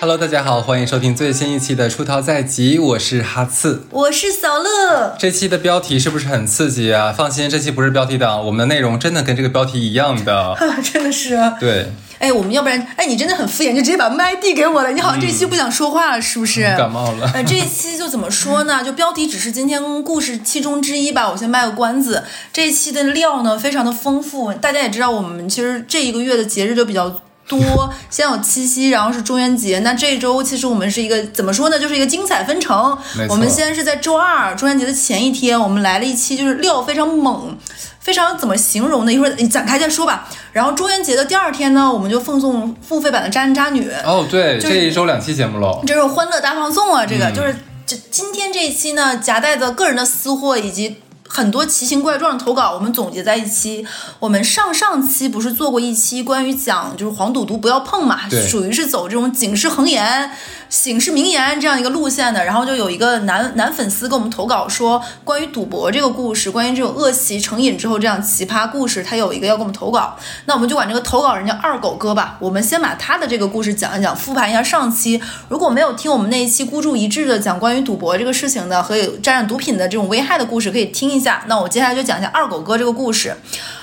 Hello，大家好，欢迎收听最新一期的《出逃在即》，我是哈刺。我是小乐，这期的标题是不是很刺激啊？放心，这期不是标题党，我们的内容真的跟这个标题一样的。真的是。啊对，哎，我们要不然，哎，你真的很敷衍，就直接把麦递给我了。你好像这期不想说话了，是不是？感冒了。呃，这一期就怎么说呢？就标题只是今天故事其中之一吧，我先卖个关子。这一期的料呢，非常的丰富。大家也知道，我们其实这一个月的节日就比较多，先有七夕，然后是中元节。那这一周其实我们是一个怎么说呢？就是一个精彩纷呈我们先是在周二中元节的前一天，我们来了一期，就是料非常猛。非常怎么形容呢？一会儿你展开再说吧。然后中元节的第二天呢，我们就奉送付费版的《渣男渣女》。哦，对，这一周两期节目喽。这是欢乐大放送啊！这个、嗯就是这今天这一期呢，夹带着个人的私货以及很多奇形怪状的投稿，我们总结在一期。我们上上期不是做过一期关于讲就是黄赌毒不要碰嘛，属于是走这种警示横言。醒世名言这样一个路线的，然后就有一个男男粉丝给我们投稿说，关于赌博这个故事，关于这种恶习成瘾之后这样奇葩故事，他有一个要给我们投稿，那我们就管这个投稿人叫二狗哥吧，我们先把他的这个故事讲一讲，复盘一下上期。如果没有听我们那一期孤注一掷的讲关于赌博这个事情的和有沾染毒品的这种危害的故事，可以听一下。那我接下来就讲一下二狗哥这个故事。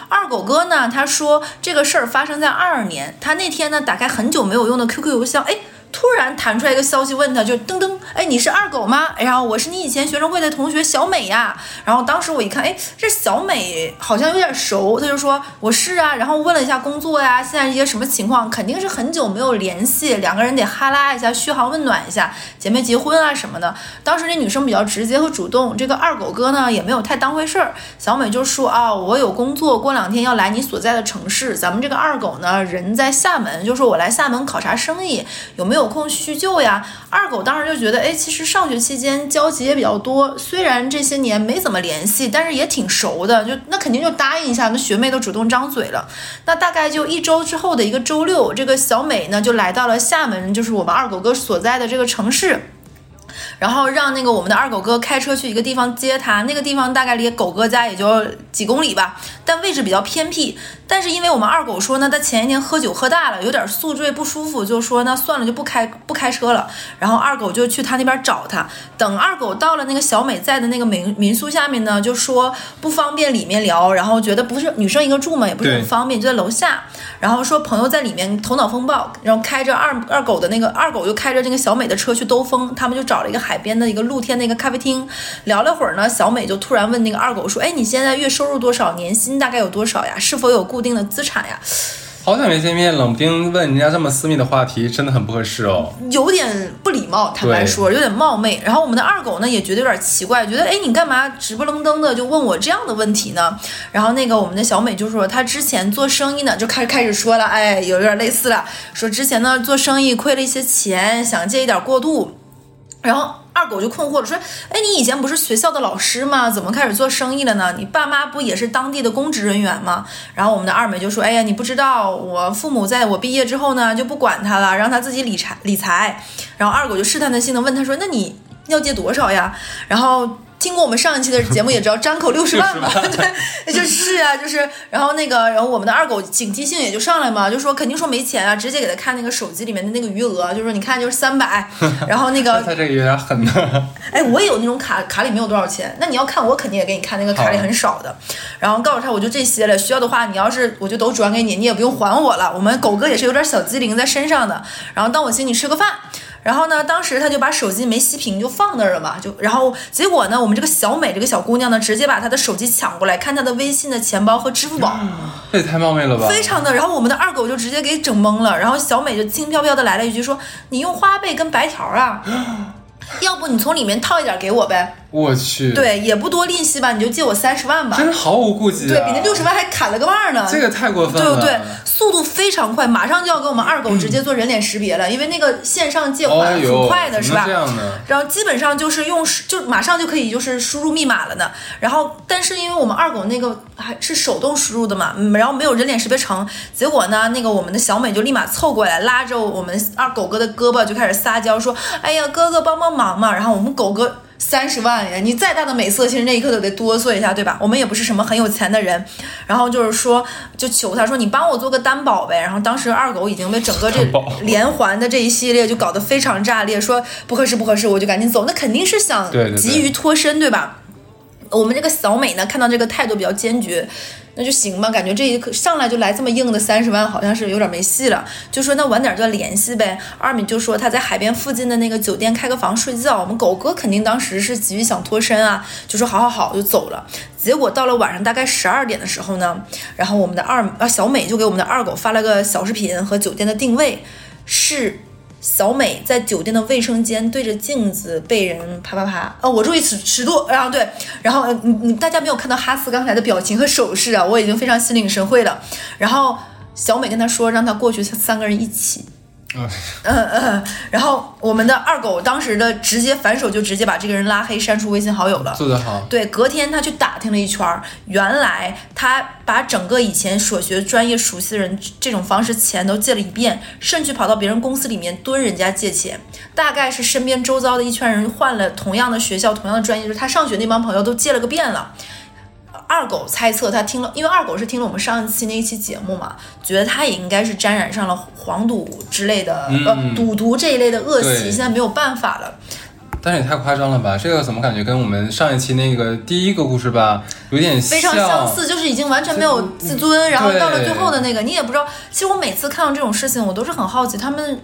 二狗哥呢，他说这个事儿发生在二二年，他那天呢打开很久没有用的 QQ 邮箱，哎。突然弹出来一个消息，问他就噔噔，哎，你是二狗吗？然后我是你以前学生会的同学小美呀。然后当时我一看，哎，这小美好像有点熟，他就说我是啊。然后问了一下工作呀，现在一些什么情况，肯定是很久没有联系，两个人得哈拉一下，嘘寒问暖一下，结没结婚啊什么的。当时那女生比较直接和主动，这个二狗哥呢也没有太当回事儿。小美就说啊，我有工作，过两天要来你所在的城市。咱们这个二狗呢人在厦门，就说我来厦门考察生意，有没有有空叙旧呀？二狗当时就觉得，哎，其实上学期间交集也比较多，虽然这些年没怎么联系，但是也挺熟的，就那肯定就答应一下。那学妹都主动张嘴了。那大概就一周之后的一个周六，这个小美呢就来到了厦门，就是我们二狗哥所在的这个城市。然后让那个我们的二狗哥开车去一个地方接他，那个地方大概离狗哥家也就几公里吧，但位置比较偏僻。但是因为我们二狗说呢，他前一天喝酒喝大了，有点宿醉不舒服，就说那算了，就不开不开车了。然后二狗就去他那边找他。等二狗到了那个小美在的那个民民宿下面呢，就说不方便里面聊，然后觉得不是女生一个住嘛，也不是很方便，就在楼下。然后说朋友在里面头脑风暴，然后开着二二狗的那个二狗就开着那个小美的车去兜风，他们就找了一个海边的一个露天的一个咖啡厅，聊了会儿呢，小美就突然问那个二狗说：“哎，你现在月收入多少？年薪大概有多少呀？是否有固定的资产呀好久没见面，冷不丁问人家这么私密的话题，真的很不合适哦。？”有点不礼貌，坦白说，有点冒昧。然后我们的二狗呢也觉得有点奇怪，觉得哎，你干嘛直不愣登的就问我这样的问题呢？然后那个我们的小美就说，她之前做生意呢，就开始开始说了，哎，有点类似了，说之前呢做生意亏了一些钱，想借一点过渡。然后二狗就困惑了，说：“哎，你以前不是学校的老师吗？怎么开始做生意了呢？你爸妈不也是当地的公职人员吗？”然后我们的二美就说：“哎呀，你不知道，我父母在我毕业之后呢，就不管他了，让他自己理财理财。”然后二狗就试探的性的问他说：“那你要借多少呀？”然后。听过我们上一期的节目也知道，张口六十万嘛，对，就是啊，就是，然后那个，然后我们的二狗警惕性也就上来嘛，就说肯定说没钱啊，直接给他看那个手机里面的那个余额，就说你看就是三百，然后那个他这个有点狠呢。哎，我也有那种卡，卡里没有多少钱。那你要看，我肯定也给你看那个卡里很少的。然后告诉他，我就这些了，需要的话，你要是我就都转给你，你也不用还我了。我们狗哥也是有点小机灵在身上的。然后当我请你吃个饭。然后呢，当时他就把手机没熄屏就放那儿了嘛，就然后结果呢，我们这个小美这个小姑娘呢，直接把她的手机抢过来看她的微信的钱包和支付宝。这也太冒昧了吧！非常的，然后我们的二狗就直接给整懵了，然后小美就轻飘飘的来了一句说：“你用花呗跟白条啊？要不你从里面套一点给我呗？我去，，对，也不多利息吧，你就借我三十万吧。真是毫无顾忌、啊。对比那六十万还砍了个腕呢。这个太过分了。对不对？速度非常快，马上就要给我们二狗直接做人脸识别了，因为那个线上借款很快的，是吧？然后基本上就是用就马上就可以就是输入密码了呢。然后但是因为我们二狗那个还是手动输入的嘛，嗯然后没有人脸识别成，结果呢，那个我们的小美就立马凑过来，拉着我们二狗哥的胳膊就开始撒娇说：“哎呀，哥哥帮帮忙嘛！”然后我们狗哥。三十万呀！你再大的美色，其实那一刻都得哆嗦一下，对吧？我们也不是什么很有钱的人，然后就是说，就求他说你帮我做个担保呗。然后当时二狗已经被整个这连环的这一系列就搞得非常炸裂，说不合适不合适，我就赶紧走。那肯定是想急于脱身，对吧？我们这个小美呢，看到这个态度比较坚决，那就行吧。感觉这一刻上来就来这么硬的三十万，好像是有点没戏了。就说那晚点就联系呗。二米就说他在海边附近的那个酒店开个房睡觉。我们狗哥肯定当时是急于想脱身啊，就说好好好就走了。结果到了晚上大概十二点的时候呢，然后我们的二啊小美就给我们的二狗发了个小视频和酒店的定位，是小美在酒店的卫生间对着镜子被人啪啪啪，哦，我注意尺尺度，然后对，然后呃你你大家没有看到哈斯刚才的表情和手势啊，我已经非常心领神会了。然后小美跟他说，让他过去，三个人一起。嗯嗯嗯，然后我们的二狗当时的直接反手就直接把这个人拉黑删除微信好友了。做得好，对，隔天他去打听了一圈儿，原来他把整个以前所学专业熟悉的人这种方式钱都借了一遍，甚至跑到别人公司里面蹲人家借钱，大概是身边周遭的一圈人换了同样的学校、同样的专业，就是他上学那帮朋友都借了个遍了。二狗猜测他听了，因为二狗是听了我们上一期那一期节目嘛，觉得他也应该是沾染上了黄赌之类的，呃，赌毒这一类的恶习，现在没有办法了。但是也太夸张了吧？这个怎么感觉跟我们上一期那个第一个故事吧，有点非常相似，就是已经完全没有自尊，然后到了最后的那个，你也不知道。其实我每次看到这种事情，我都是很好奇，他们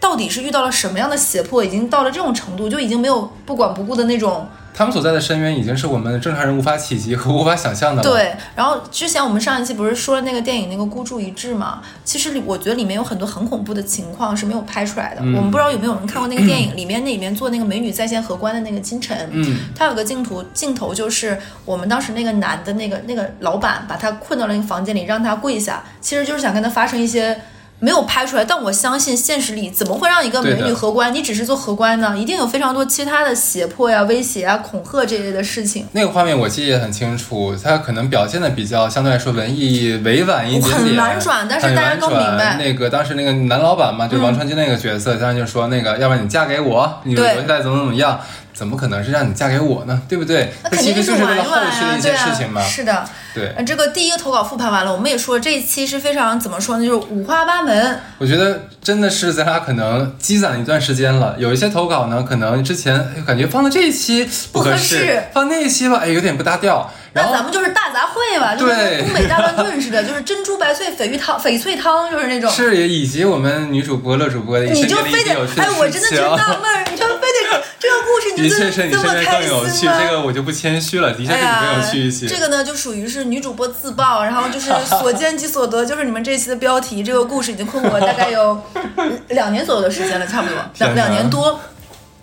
到底是遇到了什么样的胁迫，已经到了这种程度，就已经没有不管不顾的那种。他们所在的深渊已经是我们正常人无法企及和无法想象的了。，对，然后之前我们上一期不是说了那个电影那个孤注一掷嘛？其实里我觉得里面有很多很恐怖的情况是没有拍出来的。嗯我们不知道有没有人看过那个电影，里面那里面做那个美女在线荷官的那个金晨，嗯，他有个镜头，镜头就是我们当时那个男的那个那个老板把他困到了那个房间里，让他跪下，其实就是想跟他发生一些。没有拍出来，但我相信现实里怎么会让一个美女荷官，你只是做荷官呢？一定有非常多其他的胁迫呀、威胁啊、恐吓这类的事情。那个画面我记忆也很清楚，他可能表现的比较相对来说文艺委婉一点点，很婉转但是大家都明白嗯那个当时那个男老板嘛，就是王传君那个角色，当时就说那个，要不然你嫁给我，你留对下来怎么怎么样。怎么可能是让你嫁给我呢？对不对？那肯定其实就是为了后续的一对啊，些事情嘛。是的，对，呃这个第一个投稿复盘完了，我们也说这一期是非常怎么说呢，就是五花八门。我觉得真的是咱俩可能积攒了一段时间了。有一些投稿呢，可能之前哎感觉放到这一期不合适，放那一期吧，哎有点不搭调。然后那咱们就是大杂烩吧，就对跟东北大乱炖似的，就是珍珠白碎鲱鱼汤、翡翠汤，就是那种。是以及我们女主播乐主播的一你身边的就非得哎，我真的事情觉得纳闷儿，你就这个故事，你就的确是你这么开身边更有趣，心吗？这个我就不谦虚了，的确是你更有趣一些。这个呢，就属于是女主播自曝，然后就是 所见即所得，就是你们这期的标题。这个故事已经困惑我大概有两年左右的时间了，差不多两两年多。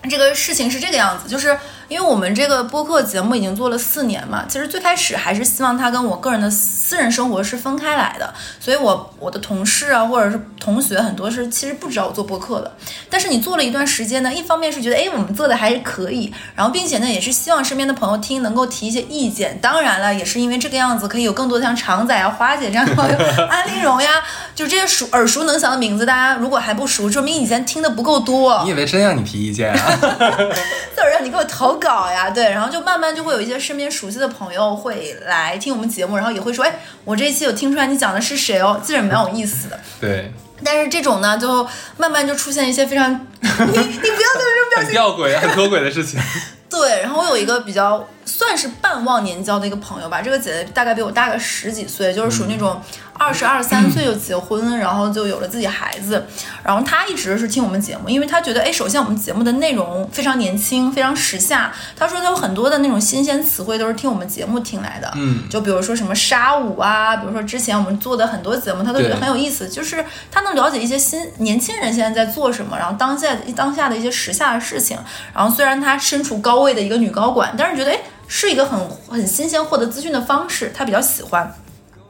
这个事情是这个样子，就是因为我们这个播客节目已经做了四年嘛，其实最开始还是希望它跟我个人的私人生活是分开来的，所以我我的同事啊或者是同学很多是其实不知道我做播客的，但是你做了一段时间呢，一方面是觉得哎我们做的还是可以，然后并且呢也是希望身边的朋友听能够提一些意见，当然了也是因为这个样子可以有更多的像常仔啊、花姐这样的朋友，安陵容呀，就这些熟耳熟能详的名字，大家如果还不熟，说明以前听的不够多。你以为真让你提意见啊？就是让你给我投稿呀，对，然后就慢慢就会有一些身边熟悉的朋友会来听我们节目，然后也会说，哎，我这一期有听出来你讲的是谁哦，其实蛮有意思的。对，但是这种呢，就慢慢就出现一些非常，你你不要对这种表很情。吊诡、很脱轨的事情。对，然后我有一个比较算是半忘年交的一个朋友吧，这个姐姐大概比我大个十几岁，就是属于那种二十二三岁就结婚，然后就有了自己孩子，然后他一直是听我们节目，因为他觉得，哎，首先我们节目的内容非常年轻，非常时下。他说他有很多的那种新鲜词汇都是听我们节目听来的，嗯，就比如说什么沙舞啊，比如说之前我们做的很多节目，他都觉得很有意思，就是他能了解一些新年轻人现在在做什么，然后当下当下的一些时下的事情。然后虽然他身处高位的一个女高管，但是觉得哎是一个很很新鲜获得资讯的方式，他比较喜欢。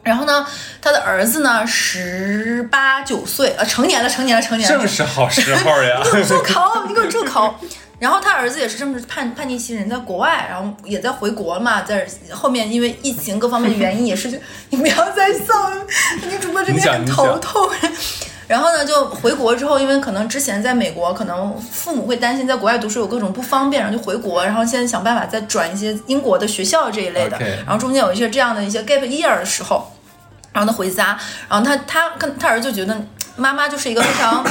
然后呢，他的儿子呢十八九岁，呃，成年了，成年了，成年了，正是好时候呀。你给我住口！你给我住口！然后他儿子也是这么叛叛逆期人，在国外，然后也在回国嘛，在后面因为疫情各方面的原因，也是就你不要再笑了，女主播这边很头痛。然后呢，就回国之后，因为可能之前在美国，可能父母会担心在国外读书有各种不方便，然后就回国，然后现在想办法再转一些英国的学校这一类的。然后中间有一些这样的一些 gap year 的时候，然后他回家，然后他他跟他儿子就觉得妈妈就是一个非常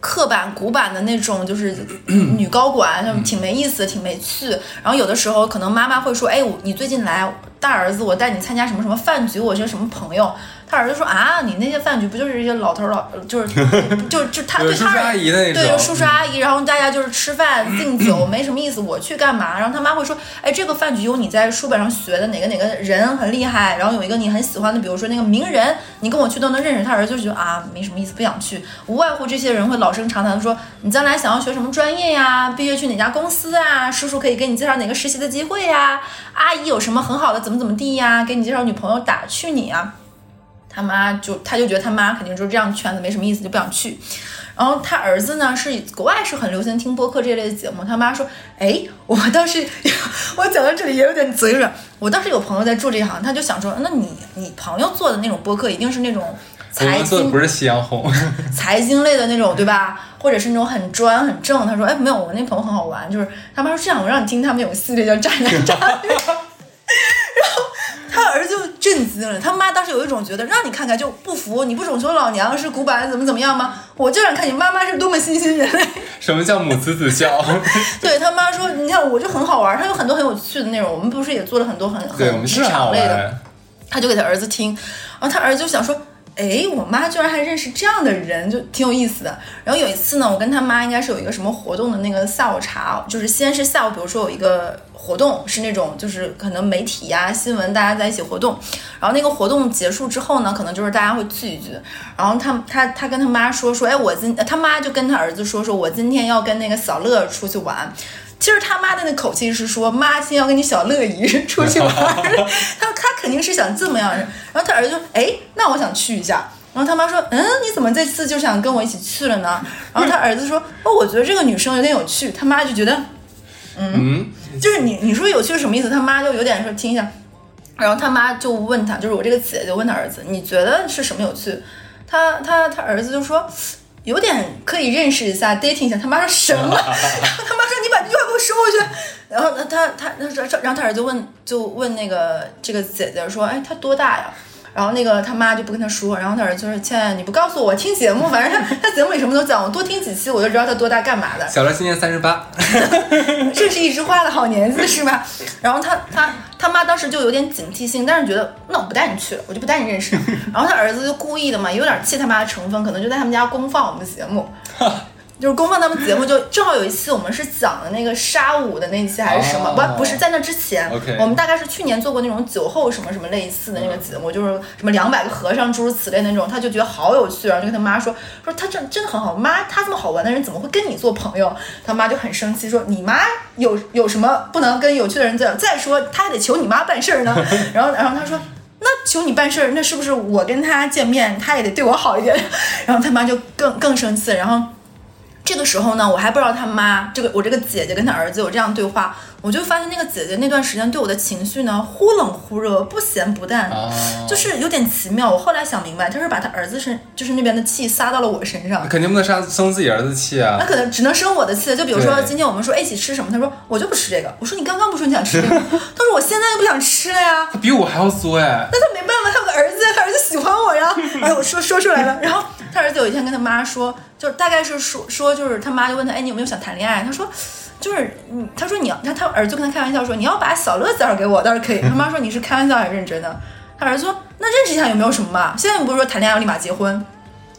刻板古板的那种，就是 女高管，就挺没意思，挺没趣。然后有的时候可能妈妈会说：“哎，我你最近来，大儿子，我带你参加什么什么饭局，我是什么朋友。”他儿子说：“啊，你那些饭局不就是一些老头儿老，就是 就就他对叔叔阿姨的那种对，叔叔阿姨，然后大家就是吃饭 敬酒，没什么意思。我去干嘛？然后他妈会说，哎，这个饭局有你在书本上学的哪个哪个人很厉害，然后有一个你很喜欢的，比如说那个名人，你跟我去都能认识。他儿子就觉得啊，没什么意思，不想去。无外乎这些人会老生常谈的说，你将来想要学什么专业呀？毕业去哪家公司啊？叔叔可以给你介绍哪个实习的机会呀？阿姨有什么很好的怎么怎么地呀？给你介绍女朋友打趣你啊？他妈就他就觉得他妈肯定就是这样圈子没什么意思，就不想去。然后他儿子呢是国外是很流行听播客这类的节目。他妈说：“哎，我倒是 我讲到这里也有点嘴软。我倒是有朋友在做这一行，他就想说，那你你朋友做的那种播客一定是那种我财经做的不是夕阳红，财经类的那种，对吧？或者是那种很专很正。他说，哎，没有，我那朋友很好玩，就是他妈说这样，我让你听他们有个系列叫《渣男渣女》，然后他儿子就震惊了。他妈当时有一种觉得，让你看看就不服，你不总说老娘是古板怎么怎么样吗？我就想看你妈妈是多么新兴人类。什么叫母慈子孝？对他妈说，你看我就很好玩，他有很多很有趣的内容。我们不是也做了很多很对，我很职场类的，他就给他儿子听，然后他儿子就想说，哎，我妈居然还认识这样的人，就挺有意思的。然后有一次呢，我跟他妈应该是有一个什么活动的那个下午茶，就是先是下午，比如说有一个活动是那种就是可能媒体呀、新闻大家在一起活动，然后那个活动结束之后呢，可能就是大家会聚一聚，然后他他他跟他妈说说，哎，我今他妈就跟他儿子说说，我今天要跟那个小乐出去玩。其实他妈的那口气是说，妈今天要跟你小乐姨出去玩儿，他 看肯定是想这么样。然后他儿子就，哎，那我想去一下。然后他妈说，嗯，你怎么这次就想跟我一起去了呢？然后他儿子说，哦，我觉得这个女生有点有趣。他妈就觉得，嗯，就是你你说有趣是什么意思？他妈就有点说听一下，然后他妈就问他，就是我这个姐就问他儿子，你觉得是什么有趣？他他他儿子就说。有点可以认识一下，dating 一下。他妈说什么？然 后他妈说你把这句话给我收回去。然后他他他然后他儿子问就问那个这个姐姐说，哎，他多大呀？然后那个他妈就不跟他说，然后他儿子就说：“亲爱的，你不告诉我，我听节目，反正他他节目里什么都讲，我多听几期我就知道他多大干嘛的。”小乐今年三十八，这是一枝花的好年纪是吧？然后他他他妈当时就有点警惕性，但是觉得那我不带你去了，我就不带你认识。然后他儿子就故意的嘛，有点气他妈的成分，可能就在他们家公放我们节目。就是公放他们节目，就正好有一期我们是讲的那个沙舞的那一期还是什么？哦不，不是在那之前我们大概是去年做过那种酒后什么什么类似的那个节目，就是什么两百个和尚诸如此类的那种，他就觉得好有趣，然后就跟他妈说说他真真的很好，妈他这么好玩的人怎么会跟你做朋友？他妈就很生气说你妈有有什么不能跟有趣的人在？再说他还得求你妈办事儿呢。然后然后他说。那求你办事儿，那是不是我跟他见面，他也得对我好一点？然后他妈就更更生气，然后这个时候呢，我还不知道他妈这个我这个姐姐跟他儿子有这样对话，我就发现那个姐姐那段时间对我的情绪呢忽冷忽热，不咸不淡，哦就是有点奇妙。我后来想明白，她是把她儿子身就是那边的气撒到了我身上。肯定不能生生自己儿子气啊那。可能只能生我的气，就比如说今天我们说哎一起吃什么，他说我就不吃这个，我说你刚刚不说你想吃这个，他说我现在就不想吃了呀，他比我还要作哎，那他没办法，他有个儿子，他儿子喜欢我呀。哎，我说说出来了。然后他儿子有一天跟他妈说，就大概是说说，就是他妈就问他，哎，你有没有想谈恋爱？他说，就是嗯，他说你要，他他儿子跟他开玩笑说，你要把小乐介绍给我倒是可以。他妈说你是开玩笑还是认真的？他儿子说，那认识一下有没有什么嘛？现在你不是说谈恋爱要立马结婚？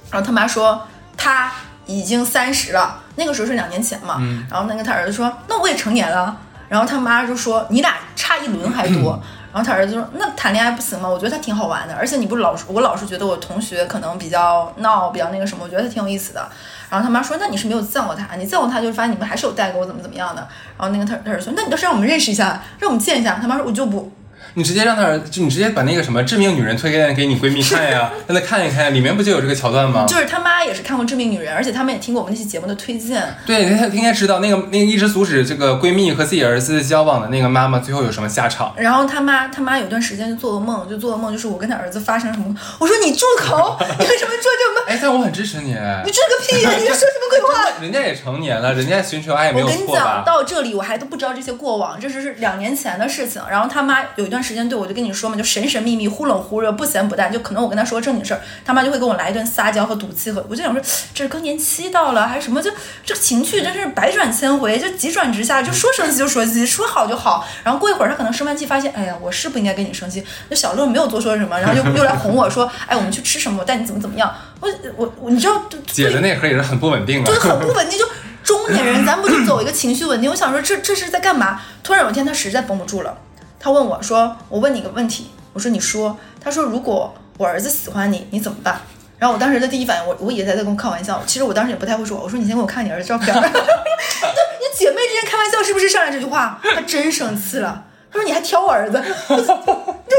然后他妈说他已经三十了，那个时候是两年前嘛。然后那个他儿子说，那我也成年了。然后他妈就说你俩差一轮还多。然后他儿子说：“那谈恋爱不行吗？我觉得他挺好玩的，而且你不老我老是觉得我同学可能比较闹，比较那个什么，我觉得他挺有意思的。”然后他妈说：“那你是没有见过他，你见过他就发现你们还是有代沟，怎么怎么样的。”然后那个他他儿子说：“那你倒是让我们认识一下，让我们见一下。”他妈说：“我就不。”你直接让他儿，就你直接把那个什么致命女人推荐给你闺蜜看呀，让她看一看，里面不就有这个桥段吗？就是他妈也是看过《致命女人》，而且他们也听过我们那期节目的推荐。对，她应该知道那个那个一直阻止这个闺蜜和自己儿子交往的那个妈妈最后有什么下场。然后他妈他妈有段时间就做噩梦，就做噩梦就是我跟他儿子发生什么。我说你住口！你为什么做这种梦？哎，但我很支持你。你住个屁呀！你在说什么鬼话？人家也成年了，人家寻求爱没有我跟你讲，到这里我还都不知道这些过往，这是是两年前的事情。然后他妈有一段时间对我就跟你说嘛，就神神秘秘、忽冷忽热、不咸不淡，就可能我跟他说正经事儿，他妈就会跟我来一顿撒娇和赌气和，我就想说这是更年期到了还是什么？就这个情绪真是百转千回，就急转直下，就说生气就说气，说好就好。然后过一会儿他可能生完气发现，哎呀，我是不应该跟你生气。那小乐没有多说什么，然后又又来哄我说，哎，我们去吃什么？我带你怎么怎么样？我我我，你知道，姐的内核也是很不稳定的就。很不稳定，就中年人，咱不就走一个情绪稳定？我想说这这是在干嘛？突然有一天他实在绷不住了，他问我说：“我问你个问题。”我说：“你说。”他说：“如果我儿子喜欢你，你怎么办？”然后我当时的第一反应，我我也在在跟我开玩笑。其实我当时也不太会说，我说：“你先给我看你儿子照片。”你姐妹之间开玩笑是不是上来这句话？他真生气了。他说：“你还挑我儿子？” 就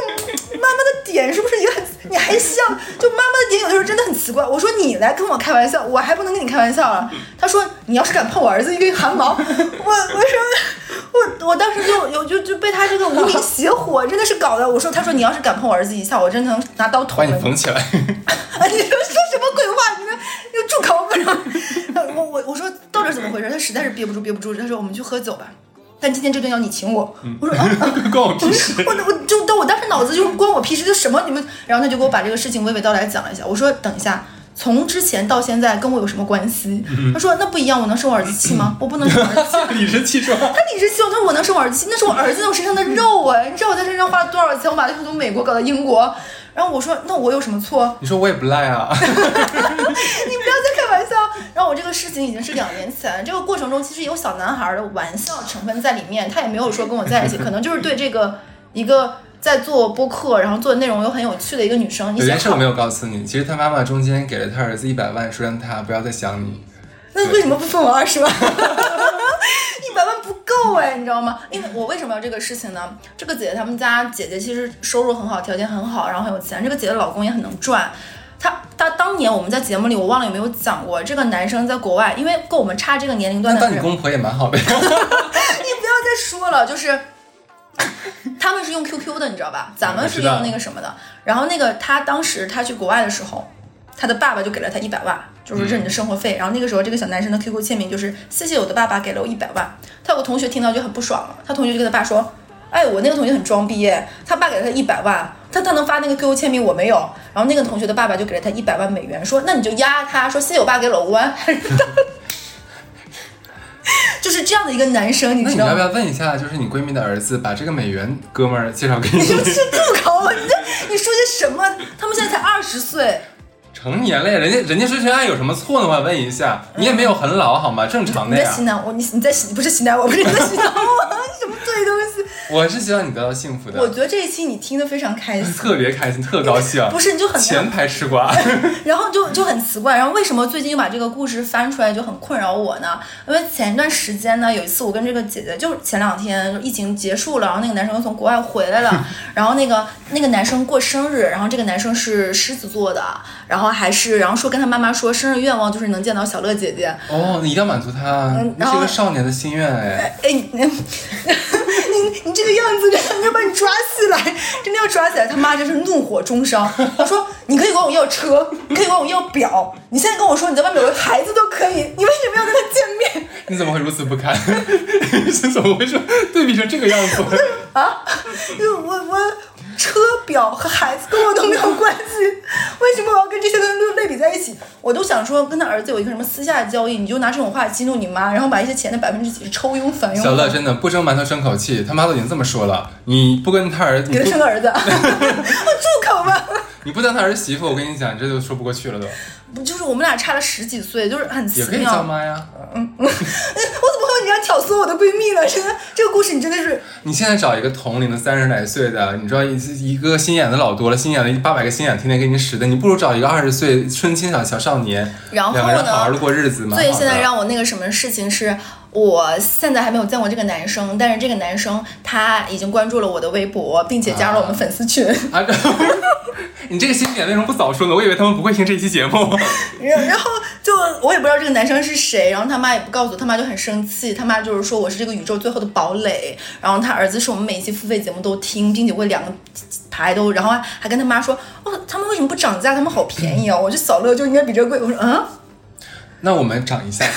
妈妈的点是不是也很？你还像就妈妈的点有的时候真的很奇怪。我说你来跟我开玩笑，我还不能跟你开玩笑了。他说你要是敢碰我儿子一根汗毛，我我说我我当时就有就就被他这个无名邪火真的是搞的。我说他说你要是敢碰我儿子一下，我真的能拿刀捅你。缝起来，啊！你说说什么鬼话？你们又住口！不是，我我我说到底怎么回事？他实在是憋不住，憋不住。他说我们去喝酒吧，但今天这顿要你请我。我说 关我屁事。我我就但我当时脑子就关我屁事，就什么你们，然后他就给我把这个事情娓娓道来讲了一下。我说等一下。从之前到现在跟我有什么关系？他说那不一样，我能生我儿子气吗？我不能生我儿子气。理直气壮。他理直气壮，他说我能生我儿子气，那是我儿子在我身上的肉啊！你知道我在身上花了多少钱？我把他从美国搞到英国，然后我说那我有什么错？你说我也不赖啊。你不要。然后我这个事情已经是两年前，这个过程中其实有小男孩的玩笑成分在里面，他也没有说跟我在一起，可能就是对这个 一个在做播客，然后做的内容又很有趣的一个女生，你事我没有告诉你，其实她妈妈中间给了她儿子一百万，说让他不要再想你。那为什么不分我二十万？一百万不够哎，你知道吗？因为我为什么要这个事情呢？这个姐姐他们家姐姐其实收入很好，条件很好，然后很有钱。这个姐姐老公也很能赚。他他当年我们在节目里，我忘了有没有讲过，这个男生在国外，因为跟我们差这个年龄段那当你公婆也蛮好的呀。你不要再说了，就是 他们是用 QQ 的，你知道吧？咱们是用那个什么的。然后那个他当时他去国外的时候，他的爸爸就给了他一百万，就是这是你的生活费。然后那个时候这个小男生的 QQ 签名就是谢谢我的爸爸给了我一百万。他有个同学听到就很不爽了，他同学就跟他爸说。哎，我那个同学很装逼耶，他爸给了他一百万，他他能发那个 QQ 签名，我没有。然后那个同学的爸爸就给了他一百万美元，说那你就压他，说谢谢我爸给了我五万。就是这样的一个男生，你知道吗那你要不？要问一下，就是你闺蜜的儿子，把这个美元哥们儿介绍给你？你 就是住口！你这你说些什么？他们现在才二十岁，成年了呀，人家人家追求爱有什么错呢？我问一下，你也没有很老好吗？正常的呀你在洗。脑我，你你在洗不是洗脑 我，不是你在洗脑我，你什么对东西？我是希望你得到幸福的，我觉得这一期你听得非常开心，特别开心，特高兴。不是你就很前排吃瓜，然后就就很奇怪，然后为什么最近又把这个故事翻出来就很困扰我呢？因为前一段时间呢，有一次我跟这个姐姐，就是前两天疫情结束了，然后那个男生又从国外回来了，然后那个那个男生过生日，然后这个男生是狮子座的，然后还是然后说跟他妈妈说生日愿望就是能见到小乐姐姐，哦，你一定要满足他，那是一个少年的心愿哎。哎，你你你这个样子，要把你抓起来，真的要抓起来！他妈真是怒火中烧。他说：“你可以管我要车，你可以管我要表，你现在跟我说你在外面有个孩子都可以，你为什么要跟他见面 你怎么会如此不堪？是怎么回事？对比成这个样子？啊？就我我车表和孩子跟我都没有关系，为什么我要跟这些东西类比在一起？我都想说跟他儿子有一个什么私下的交易，你就拿这种话激怒你妈，然后把一些钱的百分之几十抽佣返佣。小乐真的不蒸馒头争口气，他妈都已经这么说了，你不跟他儿子，给他生个儿子，我 住口吧！你不当他儿媳妇，我跟你讲，这就说不过去了都。不就是我们俩差了十几岁，就是很奇也可以妙。叫妈呀。我怎么会你这样挑唆我的闺蜜呢？真的，这个故事你真的是你现在找一个同龄的三十来岁的，你知道一一个心眼子老多了，心眼子八百个心眼，天天给你使的，你不如找一个二十岁春青小小少年，然后两个人呢好好的过日子嘛。最现在让我那个什么事情是，我现在还没有见过这个男生，但是这个男生他已经关注了我的微博，并且加入了我们粉丝群。啊，你这个新点为什么不早说呢？我以为他们不会听这期节目。然然后就我也不知道这个男生是谁，然后他妈也不告诉我，他妈就很生气，他妈就是说我是这个宇宙最后的堡垒，然后他儿子是我们每一期付费节目都听，并且会两个台都，然后还跟他妈说，哦，他们为什么不涨价？他们好便宜哦，我觉得小乐就应该比这个贵。我说嗯，那我们涨一下。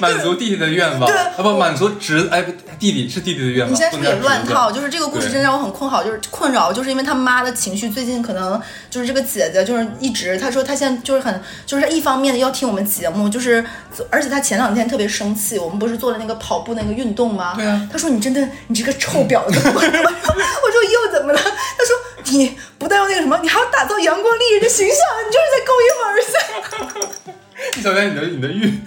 满足弟弟的愿望。对啊不，满足侄哎不弟弟是弟弟的愿望。你现在是不是也乱套？就是这个故事真让我很困扰，就是困扰，就是因为他妈的情绪最近可能就是这个姐姐就是一直，她说她现在就是很就是一方面的要听我们节目，就是而且她前两天特别生气，我们不是做了那个跑步那个运动吗？对啊她说你真的你这个臭婊子，我说我说又怎么了？她说你不但要那个什么，你还要打造阳光丽人的形象，你就是在勾引我儿子。小刘，你的你的玉，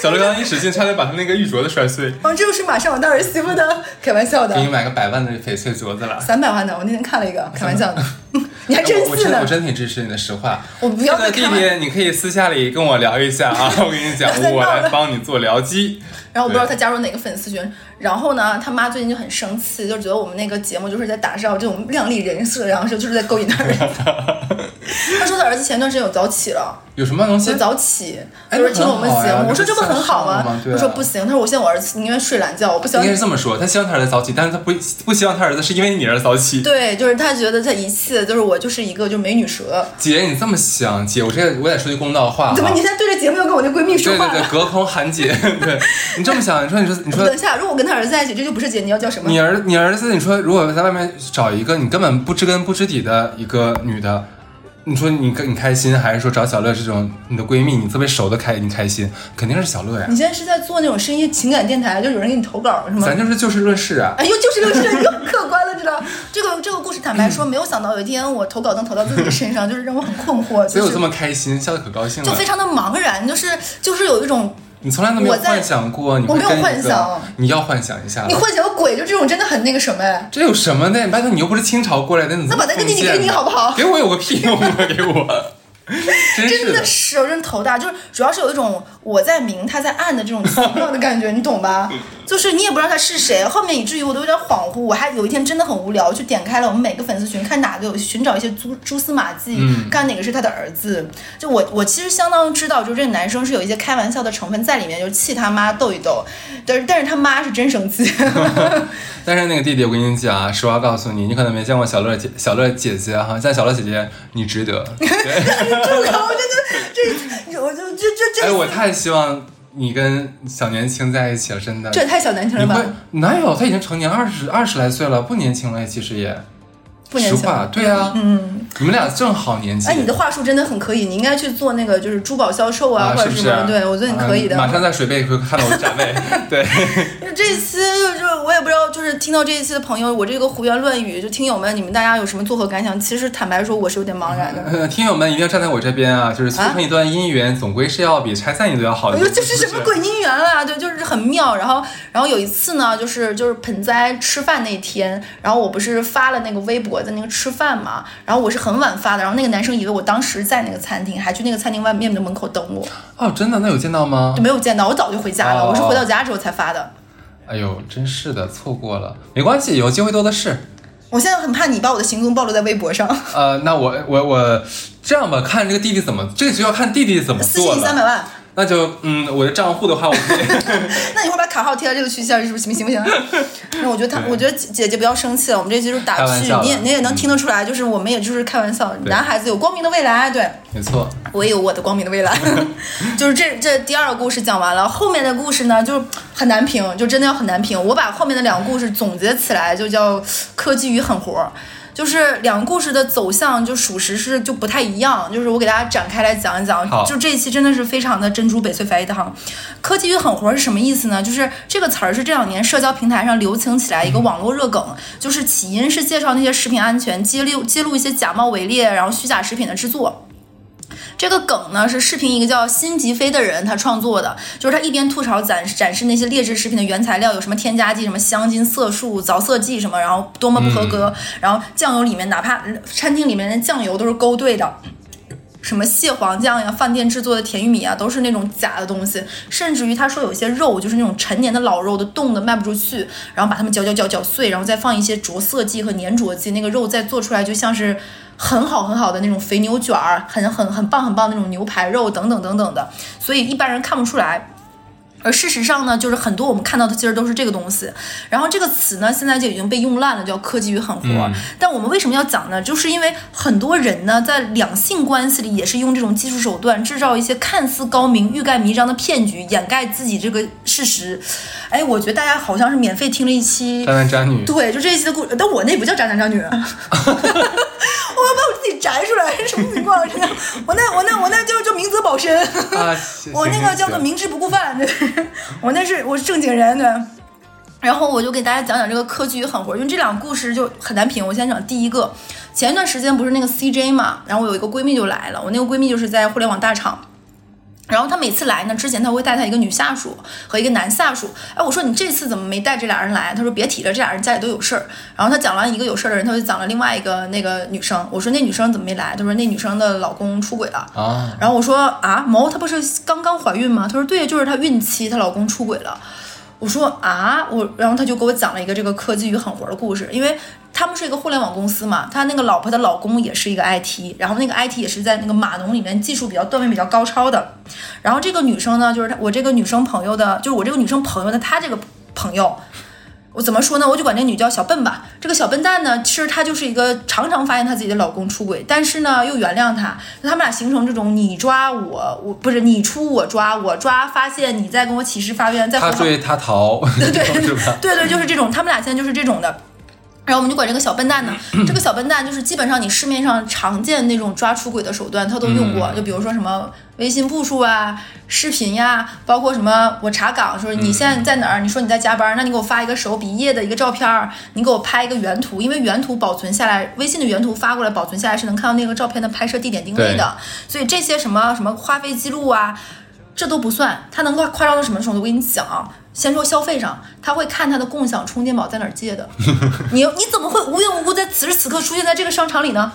小刘刚刚一使劲，差点把他那个玉镯子摔碎。啊，这就是马上我当儿媳妇的，开玩笑的给，你买个百万的翡翠镯子了。三百万的，我那天看了一个，开玩笑的 你还真我我信呢真我？真挺支持你的实话。我不要这个弟弟，你可以私下里跟我聊一下啊，我跟你讲，我来帮你做僚机。然后我不知道他加入哪个粉丝群，然后呢，他妈最近就很生气，就觉得我们那个节目就是在打造这种靓丽人设，然后说就是在勾引他儿子。他说他儿子前段时间有早起了，有什么东西就？早起，哎就是听我们节目。我说这不很好吗他说不行，他说我现在我儿子宁愿睡懒觉，我不希望应该是这么说，他希望他儿子早起，但是他不不希望他儿子是因为你而早起。对，就是他觉得他一切就是我就是一个就美女蛇。姐，你这么想，姐，我这我得说句公道话哈。怎么你现在对着节目要跟我那闺蜜说对对对，话了？隔空喊姐，对你这么想，你说你说你说等一下，如果我跟他儿子在一起，这就不是姐，你要叫什么？你儿你儿子，你说如果在外面找一个你根本不知根不知底的一个女的，你说你你开心，还是说找小乐这种你的闺蜜，你特别熟的开你开心，肯定是小乐呀你。现在是在做那种深夜情感电台，就有人给你投稿是吗？咱就是就事论事啊。哎呦，就是这个事，又客观了，知道？这个这个故事，坦白说，没有想到有一天我投稿能投到自己身上，就是让我很困惑，就是所以我这么开心，笑得可高兴了就非。常的茫然，就是就是有一种你从来都没有幻想过你我没有幻想，你要幻想一下你。幻想个鬼，就这种真的很那个什么哎。这有什么的？拜托你又不是清朝过来的，你那把那个弟弟给你好不好给我有个屁用啊！给我，真是真的是，我真的头大，就是主要是有一种我在明他在暗的这种奇妙的感觉，你懂吧？就是你也不知道他是谁，后面以至于我都有点恍惚。我还有一天真的很无聊，去点开了我们每个粉丝群，看哪个有寻找一些蛛蛛丝马迹，嗯看哪个是他的儿子。就我我其实相当知道，就这个男生是有一些开玩笑的成分在里面，就是气他妈逗一逗，但是 但是他妈是真生气。但是那个弟弟，我跟你讲啊，实话告诉你，你可能没见过小乐姐小乐姐姐哈，像小乐姐姐你值得。住口！真的，这我就这这这，哎，我太希望你跟小年轻在一起了，真的。这也太小年轻了吧？哪有？他已经成年二十二十来岁了，不年轻了，其实也。不年轻实话，对啊，嗯，你们俩正好年纪。哎，你的话术真的很可以，你应该去做那个就是珠宝销售啊，啊，或者什么。对，我觉得你可以的。嗯马上在水贝会看到我的展位。对，这一期就是我也不知道，就是听到这一期的朋友，我这个胡言乱语，就听友们，你们大家有什么作何感想？其实坦白说，我是有点茫然的。呃听友们一定要站在我这边啊！就是促成一段姻缘，总归是要比拆散一段要好的。这是什么鬼姻缘啊？对，就是很妙。然后，然后有一次呢，就是就是盆栽吃饭那天，然后我不是发了那个微博在那个吃饭嘛，然后我是很晚发的，然后那个男生以为我当时在那个餐厅，还去那个餐厅外面的门口等我，哦，真的？那有见到吗就？没有见到，我早就回家了，哦我是回到家之后才发的。哎呦，真是的，错过了，没关系，有机会多的是。我现在很怕你把我的行踪暴露在微博上，呃，那我我我这样吧，看这个弟弟怎么，这个就要看弟弟怎么私信做了。你三百万。那就嗯，我的账户的话，我可以。那你会把卡号贴在这个区下，是不是行不行？那我觉得他，我觉得姐姐不要生气了，我们这期就是打趣你也你也能听得出来，就是我们也就是开玩笑，男孩子有光明的未来，对没错，我也有我的光明的未来。就是这这第二个故事讲完了，后面的故事呢就很难评，就真的要很难评。我把后面的两个故事总结起来，就叫科技与狠活儿。就是两个故事的走向，就属实是就不太一样。就是我给大家展开来讲一讲，就这一期真的是非常的珍珠翡翠白玉堂。科技与狠活是什么意思呢？就是这个词儿是这两年社交平台上流行起来一个网络热梗，就是起因是介绍那些食品安全，揭露揭露一些假冒伪劣，然后虚假食品的制作。这个梗呢是视频一个叫辛吉飞的人他创作的，就是他一边吐槽展展示那些劣质食品的原材料有什么添加剂、什么香精、色素、着色剂什么，然后多么不合格，然后酱油里面哪怕餐厅里面的酱油都是勾兑的。什么蟹黄酱呀、饭店制作的甜玉米啊，都是那种假的东西。甚至于他说有些肉就是那种陈年的老肉的冻的卖不出去，然后把它们搅搅搅搅碎，然后再放一些着色剂和粘着剂，那个肉再做出来就像是很好很好的那种肥牛卷儿，很很很棒很棒那种牛排肉等等等等的，所以一般人看不出来。而事实上呢，就是很多我们看到的其实都是这个东西。然后这个词呢，现在就已经被用烂了，叫科技与狠活。嗯但我们为什么要讲呢？就是因为很多人呢，在两性关系里也是用这种技术手段，制造一些看似高明、欲盖弥彰的骗局，掩盖自己这个事实。哎，我觉得大家好像是免费听了一期渣男渣女，对，就这一期的故事，但我那不叫渣男渣女，我要把我自己摘出来，什么情况？真的，我那我那我那就就明哲保身，啊，我那个叫做。明知不顾犯，对，我那是我是正经人，对。然后我就给大家讲讲这个科举与狠活，因为这两个故事就很难评。我先讲第一个，前一段时间不是那个 CJ 嘛，然后我有一个闺蜜就来了，我那个闺蜜就是在互联网大厂。然后她每次来呢，之前她会带她一个女下属和一个男下属。哎，我说你这次怎么没带这俩人来？她说别提了，这俩人家里都有事儿。然后她讲完一个有事儿的人，她就讲了另外一个那个女生。我说那女生怎么没来？她说那女生的老公出轨了。啊，然后我说啊，毛她不是刚刚怀孕吗？她说对，就是她孕期，她老公出轨了。我说啊，我然后他就给我讲了一个这个科技与狠活的故事，因为他们是一个互联网公司嘛，他那个老婆的老公也是一个 IT，然后那个 IT 也是在那个码农里面技术比较段位比较高超的。然后这个女生呢，就是我这个女生朋友的，就是我这个女生朋友的她这个朋友。我怎么说呢？我就管这女叫小笨吧。这个小笨蛋呢，其实她就是一个常常发现她自己的老公出轨，但是呢又原谅他。他们俩形成这种你抓我，我不是你出我抓，我抓发现你在跟我起誓发愿，在他追他逃，对对？对 对，就是这种，他们俩现在就是这种的。然后我们就管这个小笨蛋呢，这个小笨蛋就是基本上你市面上常见那种抓出轨的手段，他都用过。嗯就比如说什么微信步数啊、视频呀，包括什么我查岗说你现在在哪儿，你说你在加班，那你给我发一个手比耶的一个照片儿，你给我拍一个原图，因为原图保存下来，微信的原图发过来保存下来是能看到那个照片的拍摄地点定位的。所以这些什么什么花费记录啊，这都不算，他能够夸张到什么程度？我跟你讲啊，先说消费上，他会看他的共享充电宝在哪儿借的。你你怎么会无缘无故在此时此刻出现在这个商场里呢？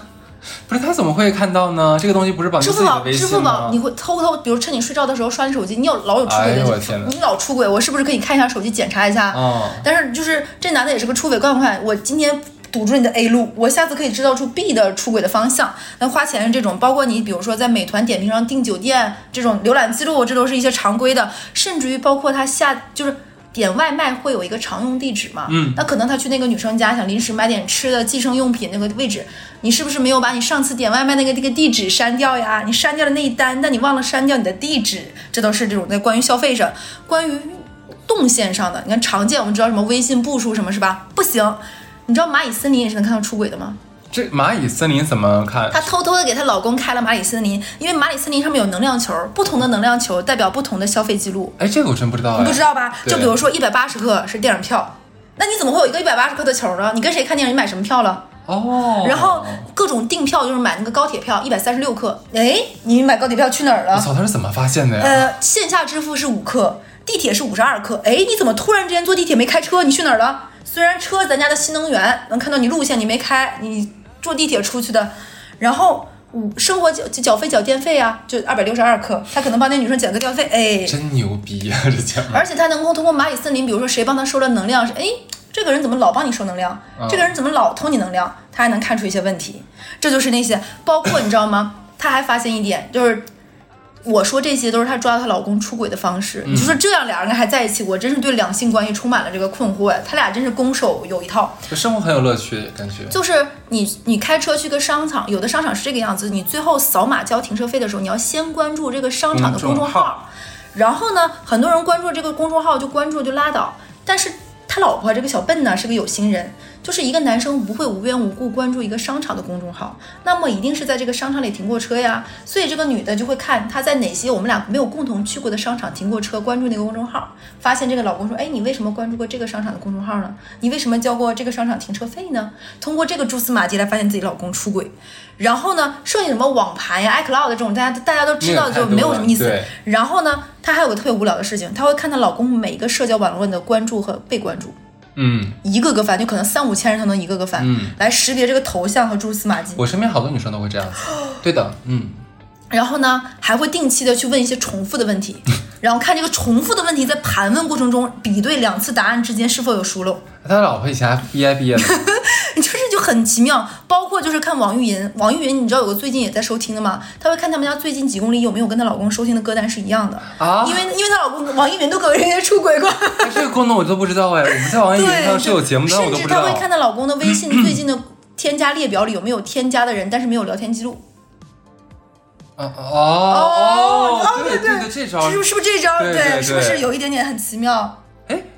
不是他怎么会看到呢？这个东西不是绑支付宝，支付宝，？你会偷偷，比如趁你睡觉的时候刷你手机，你有老有出轨哎的，你老出轨，我是不是可以看一下手机检查一下？哦但是就是这男的也是个出轨，惯不快？我今天堵住你的 A 路，我下次可以制造出 B 的出轨的方向。那花钱是这种，包括你比如说在美团点评上订酒店这种浏览记录，这都是一些常规的，甚至于包括他下就是。点外卖会有一个常用地址嘛？嗯那可能他去那个女生家想临时买点吃的、寄生用品那个位置，你是不是没有把你上次点外卖那个那个地址删掉呀？你删掉了那一单，但你忘了删掉你的地址，这都是这种在关于消费上，关于动线上的。你看常见我们知道什么微信步数什么是吧？不行，你知道蚂蚁森林也是能看到出轨的吗？这蚂蚁森林怎么看？她偷偷的给她老公开了蚂蚁森林，因为蚂蚁森林上面有能量球，不同的能量球代表不同的消费记录。哎，这个我真不知道哎。你不知道吧？就比如说一百八十克是电影票，那你怎么会有一个一百八十克的球呢？你跟谁看电影？你买什么票了？哦，然后各种订票就是买那个高铁票，一百三十六克。哎，你买高铁票去哪儿了？我操，他是怎么发现的呀？呃，线下支付是五克，地铁是五十二克。哎，你怎么突然之间坐地铁没开车？你去哪儿了？虽然车咱家的新能源能看到你路线，你没开，你坐地铁出去的。然后五生活缴缴费缴电费啊，就二百六十二克，他可能帮那女生减个电费。哎，真牛逼呀、这家伙！而且他能够通过蚂蚁森林，比如说谁帮他收了能量，是哎，这个人怎么老帮你收能量？嗯这个人怎么老偷你能量？他还能看出一些问题。这就是那些，包括你知道吗？他还发现一点，就是我说这些都是她抓到她老公出轨的方式。你就说这样俩人还在一起，我真是对两性关系充满了这个困惑呀。他俩真是攻守有一套。就生活很有乐趣，感觉。就是你你开车去个商场，有的商场是这个样子，你最后扫码交停车费的时候，你要先关注这个商场的公众号，然后呢，很多人关注这个公众号就关注就拉倒，但是他老婆这个小笨呢是个有心人，就是一个男生不会无缘无故关注一个商场的公众号，那么一定是在这个商场里停过车呀，所以这个女的就会看他在哪些我们俩没有共同去过的商场停过车，关注那个公众号，发现这个老公说，哎，你为什么关注过这个商场的公众号呢？你为什么交过这个商场停车费呢？通过这个蛛丝马迹来发现自己老公出轨，然后呢，剩下什么网盘呀、iCloud 这种，大家大家都知道，就没有什么意思。然后呢，她还有个特别无聊的事情，她会看她老公每一个社交网络的关注和被关注，嗯，一个个翻，就可能三五千人，他能一个个翻，嗯来识别这个头像和蛛丝马迹。我身边好多女生都会这样子。对的，嗯，然后呢，还会定期的去问一些重复的问题，然后看这个重复的问题在盘问过程中比对两次答案之间是否有疏漏，他老婆以前还 FBI 毕业的，就是就很奇妙。包括就是看网易云，网易云你知道有个最近也在收听的吗？她会看他们家最近几公里有没有跟她老公收听的歌单是一样的啊因为因为她老公网易云都跟人家出轨过。哎这个功能我都不知道哎，我们在网易云，上是有节目单，我甚都不知道至她会。看她老公的微信最近的添加列表里有没有添加的人，但是没有聊天记录。哦哦哦对对对，这招是不是不是这招？对对是不是有一点点很奇妙？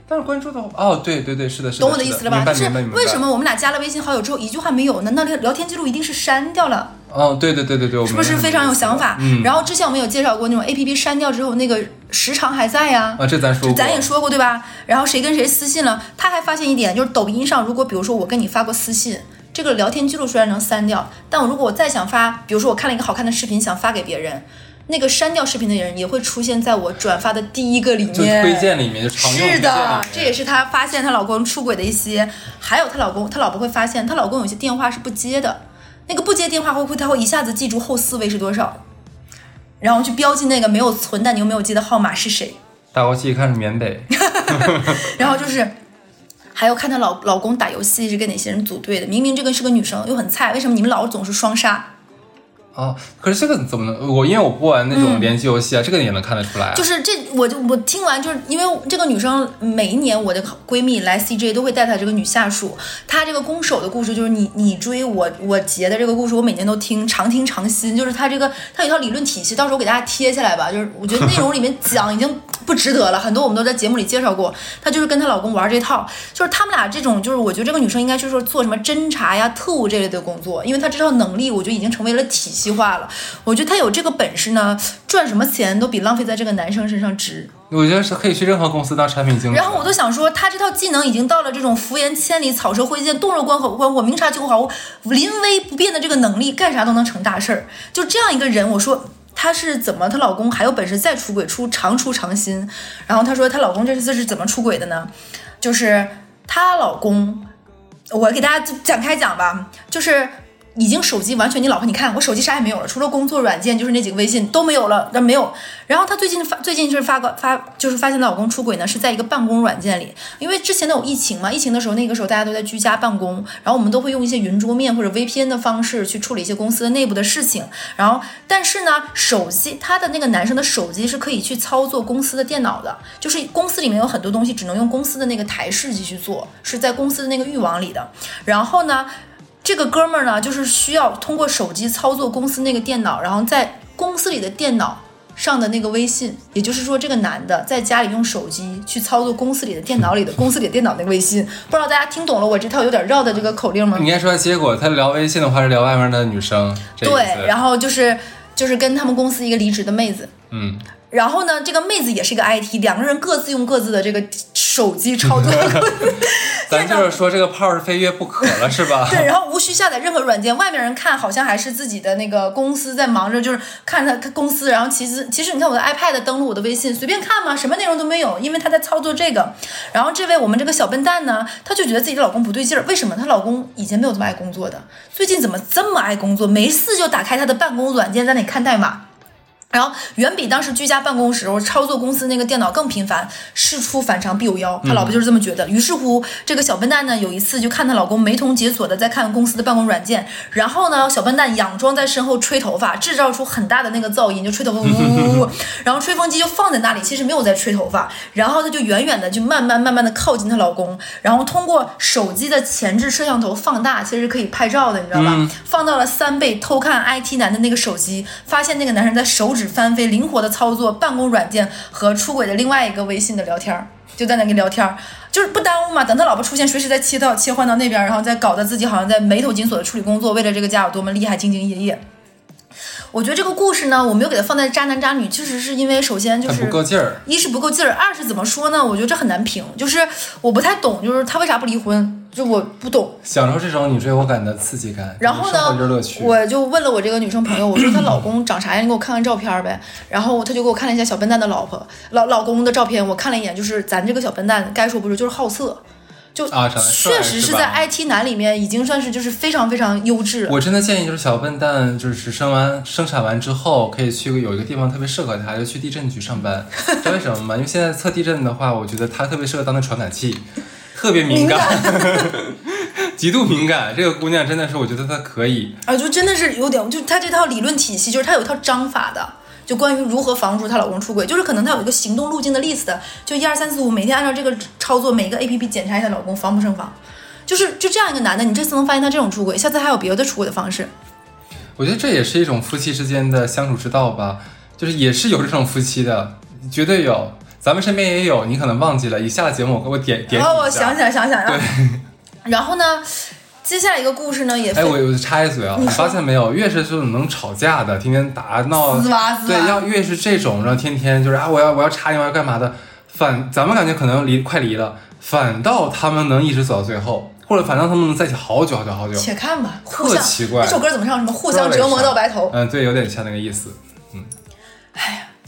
哎，但是关注的话，哦，对对对，是的，是的，懂我的意思了吧？就是。为什么我们俩加了微信好友之后一句话没有？难道聊聊天记录一定是删掉了？哦，对对对对对，是不是非常有想法？嗯然后之前我们有介绍过那种 A P P 删掉之后那个时长还在呀、啊，这咱说过，咱也说过对吧？然后谁跟谁私信了，他还发现一点，就是抖音上如果比如说我跟你发过私信。这个聊天记录虽然能删掉，但我如果我再想发，比如说我看了一个好看的视频想发给别人，那个删掉视频的人也会出现在我转发的第一个里面。就推荐里面就常用推是的，这也是她发现她老公出轨的一些，还有她老公，她老婆会发现她老公有些电话是不接的，那个不接电话会会她会一下子记住后四位是多少，然后去标记那个没有存但你又没有接的号码是谁，打游戏一看是缅北 然后就是。还有看她老老公打游戏是跟哪些人组队的，明明这个是个女生又很菜，为什么你们老总是双杀？哦，可是这个怎么能？我因为我不玩那种联机游戏啊，这个也能看得出来就是这，我就我听完就是因为这个女生每一年我的闺蜜来 CJ 都会带她这个女下属，她这个攻守的故事就是你你追我我结的这个故事，我每年都听，常听常新。就是她这个她有一套理论体系，到时候给大家贴下来吧。就是我觉得内容里面 讲已经不值得了，很多我们都在节目里介绍过。她就是跟她老公玩这套，就是他们俩这种，就是我觉得这个女生应该就是说做什么侦查呀、特务这类的工作，因为她这套能力，我觉得已经成为了体系化了。我觉得她有这个本事呢，赚什么钱都比浪费在这个男生身上值。我觉得是可以去任何公司当产品经理。然后我都想说，他这套技能已经到了这种浮言千里、草蛇灰线、动若观火、观火、明察秋毫、临危不变的这个能力，干啥都能成大事儿。就这样一个人，我说她是怎么，她老公还有本事再出轨，出常出常新。然后她说她老公这次是怎么出轨的呢？就是她老公，我给大家展开讲吧，就是。已经手机完全，你老婆你看我手机啥也没有了，除了工作软件就是那几个微信都没有了，那没有。然后她最近发最近就是发个发就是发现她老公出轨呢，是在一个办公软件里，因为之前都有疫情嘛，疫情的时候那个时候大家都在居家办公，然后我们都会用一些云桌面或者 VPN 的方式去处理一些公司的内部的事情。然后但是呢，手机他的那个男生的手机是可以去操作公司的电脑的，就是公司里面有很多东西只能用公司的那个台式机去做，是在公司的那个域网里的。然后呢。这个哥们儿呢，就是需要通过手机操作公司那个电脑，然后在公司里的电脑上的那个微信，也就是说，这个男的在家里用手机去操作公司里的电脑里的公司里的电脑那个微信，不知道大家听懂了我这套有点绕的这个口令吗？你应该说结果他聊微信的话是聊外面的女生，对，然后就是就是跟他们公司一个离职的妹子，嗯，然后呢，这个妹子也是一个 IT，两个人各自用各自的这个手机操作。咱就是说这个炮是非约不可了，是吧？对，然后无需下载任何软件，外面人看好像还是自己的那个公司在忙着，就是看他公司，然后其实其实你看我的 iPad 登录我的微信，随便看嘛，什么内容都没有，因为他在操作这个。然后这位我们这个小笨蛋呢，她就觉得自己的老公不对劲儿，为什么？她老公以前没有这么爱工作的，最近怎么这么爱工作？没事就打开他的办公软件在那里看代码。然后远比当时居家办公时候操作公司那个电脑更频繁，事出反常必有妖。他老婆就是这么觉得。于是乎，这个小笨蛋呢，有一次就看她老公没同解锁的在看公司的办公软件，然后呢，小笨蛋佯装在身后吹头发，制造出很大的那个噪音，就吹头发呜呜呜呜，然后吹风机就放在那里，其实没有在吹头发，然后她就远远的就慢慢慢慢的靠近她老公，然后通过手机的前置摄像头放大，其实可以拍照的，你知道吧？放到了三倍偷看 IT 男的那个手机，发现那个男生在手指翻飞，灵活的操作办公软件和出轨的另外一个微信的聊天儿，就在那里聊天儿，就是不耽误嘛。等他老婆出现，随时再切到切换到那边，然后再搞得自己好像在眉头紧锁的处理工作，为了这个家有多么厉害，兢兢业业。我觉得这个故事呢，我没有给它放在渣男渣女，确实是因为首先就是不够劲儿。一是不够劲儿，二是怎么说呢？我觉得这很难评，就是我不太懂，就是他为啥不离婚，就我不懂。享受这种你追我赶的刺激感，然后呢趣，。我就问了我这个女生朋友，我说她老公长啥样？你给我看看照片呗。然后她就给我看了一下小笨蛋的老婆老老公的照片，我看了一眼，就是咱这个小笨蛋，该说不说，就是好色。就确实是在 IT 男里面已经算是就是非常非常优质了。我真的建议就是小笨蛋，就是生完生产完之后，可以去有一个地方特别适合他，就去地震局上班。知道为什么吗？因为现在测地震的话，我觉得他特别适合当那传感器，特别敏感，极度敏感。这个姑娘真的是，我觉得她可以。啊，就真的是有点，就她这套理论体系，就是她有一套章法的，就关于如何防住她老公出轨，就是可能她有一个行动路径的 list，就一二三四五，每天按照这个操作，每一个 A P P 检查一下老公防不胜防。就是就这样一个男的，你这次能发现他这种出轨，下次还有别的出轨的方式。我觉得这也是一种夫妻之间的相处之道吧，就是也是有这种夫妻的，绝对有。咱们身边也有，你可能忘记了。以下的节目我给我点点然后你一下我想起来，想起来了。然后呢，接下来一个故事呢也非哎，我我插一嘴啊，你发现没有？越是这种能吵架的，天天打闹，对，要越是这种，然后天天就是啊，我要我要插你，我要干嘛的，反咱们感觉可能离快离了，反倒他们能一直走到最后，或者反倒他们能在一起好久好久好久。且看吧，特奇怪那首歌怎么唱？什么互相折磨到白头？嗯，对，有点像那个意思。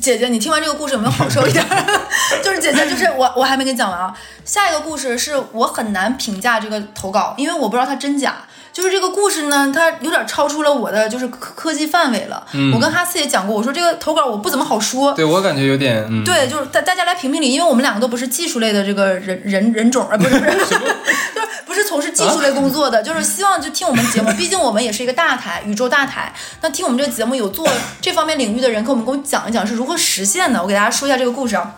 姐姐，你听完这个故事有没有好受一点？就是姐姐，就是我，我还没给你讲完啊。下一个故事是我很难评价这个投稿，因为我不知道它真假。就是这个故事呢，它有点超出了我的就是科科技范围了。我跟哈斯也讲过，我说这个投稿我不怎么好说。对我感觉有点，嗯，对，就是大大家来评评理，因为我们两个都不是技术类的这个人人人种啊，不是不是，就是不是从事技术类工作的，就是希望就听我们节目，毕竟我们也是一个大台，宇宙大台。那听我们这个节目有做这方面领域的人，跟我们给我讲一讲是如何实现的。我给大家说一下这个故事啊。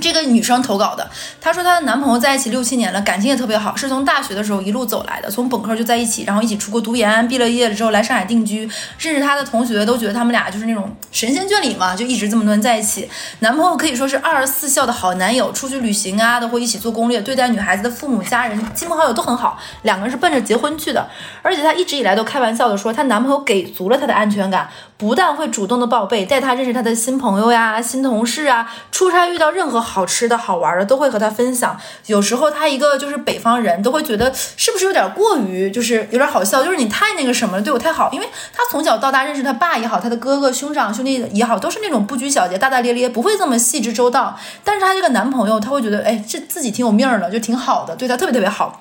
这个女生投稿的，她说她的男朋友在一起六七年了，感情也特别好，是从大学的时候一路走来的，从本科就在一起，然后一起出国读研，毕了业了之后来上海定居，甚至她的同学都觉得他们俩就是那种神仙眷侣嘛，就一直这么多年在一起。男朋友可以说是二十四孝的好男友，出去旅行啊都会一起做攻略，对待女孩子的父母、家人、亲朋好友都很好，两个人是奔着结婚去的。而且她一直以来都开玩笑的说，她男朋友给足了她的安全感，不但会主动的报备，带她认识她的新朋友呀、新同事啊，出差遇到任何好吃的好玩的都会和她分享。有时候她一个就是北方人都会觉得是不是有点过于就是有点好笑，就是你太那个什么了，对我太好，因为她从小到大认识她爸也好，她的哥哥、兄长、兄弟也好，都是那种不拘小节、大大咧咧，不会这么细致周到。但是她这个男朋友，他会觉得哎，这自己挺有命儿的，就挺好的，对她特别特别好。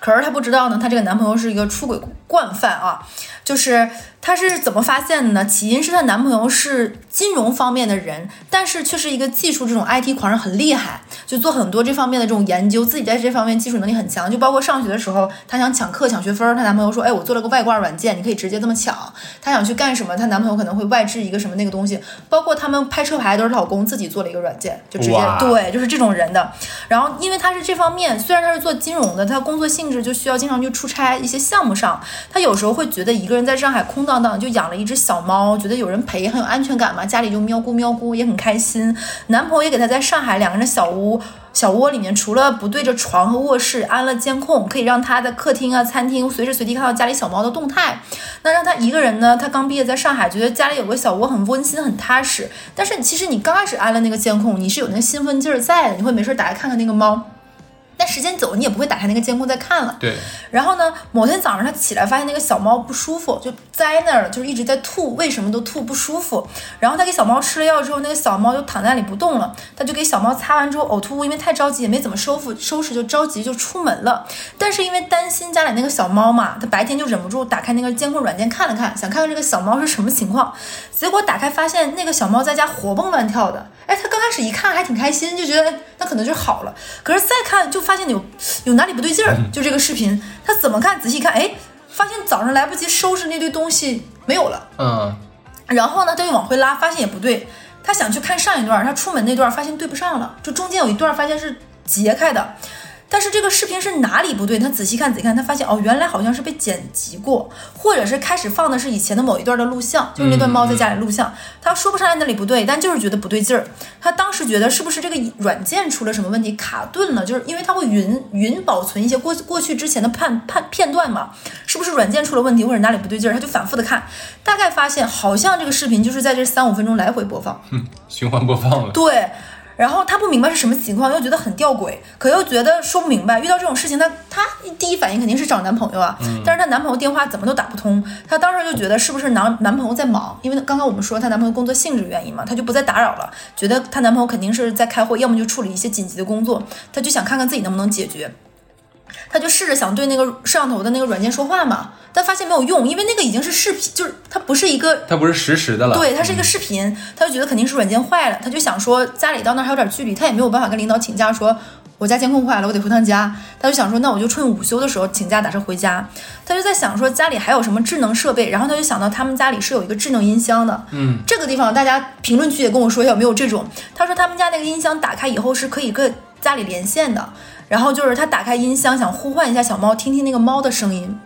可是她不知道呢，她这个男朋友是一个出轨惯犯啊，就是她是怎么发现的呢？起因是她男朋友是金融方面的人，但是却是一个技术这种 IT 狂人，很厉害，就做很多这方面的这种研究，自己在这方面技术能力很强。就包括上学的时候，她想抢课抢学分，她男朋友说：“哎，我做了个外挂软件，你可以直接这么抢。”她想去干什么，她男朋友可能会外置一个什么那个东西。包括他们拍车牌都是老公自己做了一个软件，就直接对，就是这种人的。然后因为他是这方面，虽然他是做金融的，他工作性质就需要经常去出差一些项目上，他有时候会觉得一个个人在上海空荡荡，就养了一只小猫，觉得有人陪很有安全感嘛，家里就喵咕喵咕也很开心。男朋友也给他在上海两个人小屋。小窝里面除了不对着床和卧室安了监控，可以让他在客厅啊、餐厅随时随地看到家里小猫的动态。那让他一个人呢，他刚毕业在上海，觉得家里有个小窝很温馨、很踏实。但是其实你刚开始安了那个监控，你是有那个兴奋劲儿在的，你会没事打开看看那个猫。但时间久了，你也不会打开那个监控再看了。对，然后呢，某天早上他起来发现那个小猫不舒服，就栽那儿了，就是一直在吐，为什么都吐不舒服。然后他给小猫吃了药之后，那个小猫就躺在那里不动了，他就给小猫擦完之后呕吐物，因为太着急也没怎么收复收拾，就着急就出门了。但是因为担心家里那个小猫嘛，他白天就忍不住打开那个监控软件看了看，想看看这个小猫是什么情况。结果打开发现那个小猫在家活蹦乱跳的，哎，他刚开始一看还挺开心，就觉得哎那可能就好了。可是再看就发现有有哪里不对劲儿，就这个视频，他怎么看仔细看，哎，发现早上来不及收拾那堆东西没有了。嗯，然后呢，他又往回拉，发现也不对。他想去看上一段，他出门那段发现对不上了，就中间有一段发现是截开的。但是这个视频是哪里不对？他仔细看仔细看，他发现哦，原来好像是被剪辑过，或者是开始放的是以前的某一段的录像，就是那段猫在家里录像。他说不上来哪里不对，但就是觉得不对劲儿。他当时觉得是不是这个软件出了什么问题，卡顿了？就是因为它会云云保存一些过过去之前的判判片段嘛，是不是软件出了问题，或者哪里不对劲儿？他就反复的看，大概发现好像这个视频就是在这三五分钟来回播放。循环播放了。对，然后他不明白是什么情况，又觉得很吊诡，可又觉得说不明白。遇到这种事情，她她第一反应肯定是找男朋友啊，但是她男朋友电话怎么都打不通，她当时就觉得是不是男男朋友在忙，因为刚刚我们说她男朋友工作性质原因嘛，她就不再打扰了，觉得她男朋友肯定是在开会，要么就处理一些紧急的工作，她就想看看自己能不能解决。他就试着想对那个摄像头的那个软件说话嘛，但发现没有用，因为那个已经是视频，就是它不是一个它不是实时的了。对，它是一个视频，他就觉得肯定是软件坏了，他就想说家里到那儿还有点距离，他也没有办法跟领导请假说。我家监控坏了，我得回趟家。他就想说，那我就趁午休的时候请假打车回家。他就在想说家里还有什么智能设备，然后他就想到他们家里是有一个智能音箱的。嗯，这个地方大家评论区也跟我说一下有没有这种。他说他们家那个音箱打开以后是可以跟家里连线的，然后就是她打开音箱想呼唤一下小猫，听听那个猫的声音，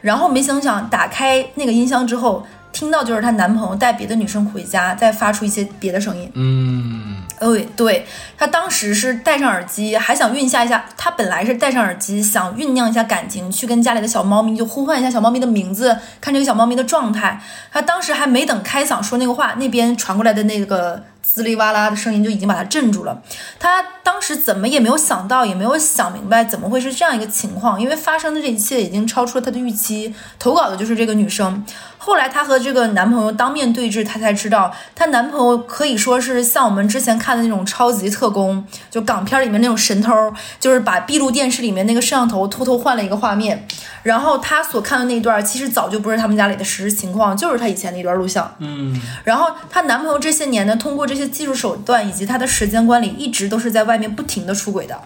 然后没想想打开那个音箱之后。听到就是她男朋友带别的女生回家，再发出一些别的声音。嗯，对对，他当时是戴上耳机，还想酝下一下。他本来是戴上耳机，想酝酿一下感情，去跟家里的小猫咪就呼唤一下小猫咪的名字，看这个小猫咪的状态。他当时还没等开嗓说那个话，那边传过来的那个滋哩哇啦的声音就已经把他镇住了。他当时怎么也没有想到，也没有想明白怎么会是这样一个情况，因为发生的这一切已经超出了他的预期。投稿的就是这个女生。后来她和这个男朋友当面对质，她才知道，她男朋友可以说是像我们之前看的那种超级特工，就港片里面那种神偷，就是把闭路电视里面那个摄像头偷偷换了一个画面，然后她所看的那段其实早就不是他们家里的实时情况，就是她以前的一段录像。嗯，然后她男朋友这些年呢，通过这些技术手段以及他的时间管理，一直都是在外面不停的出轨的。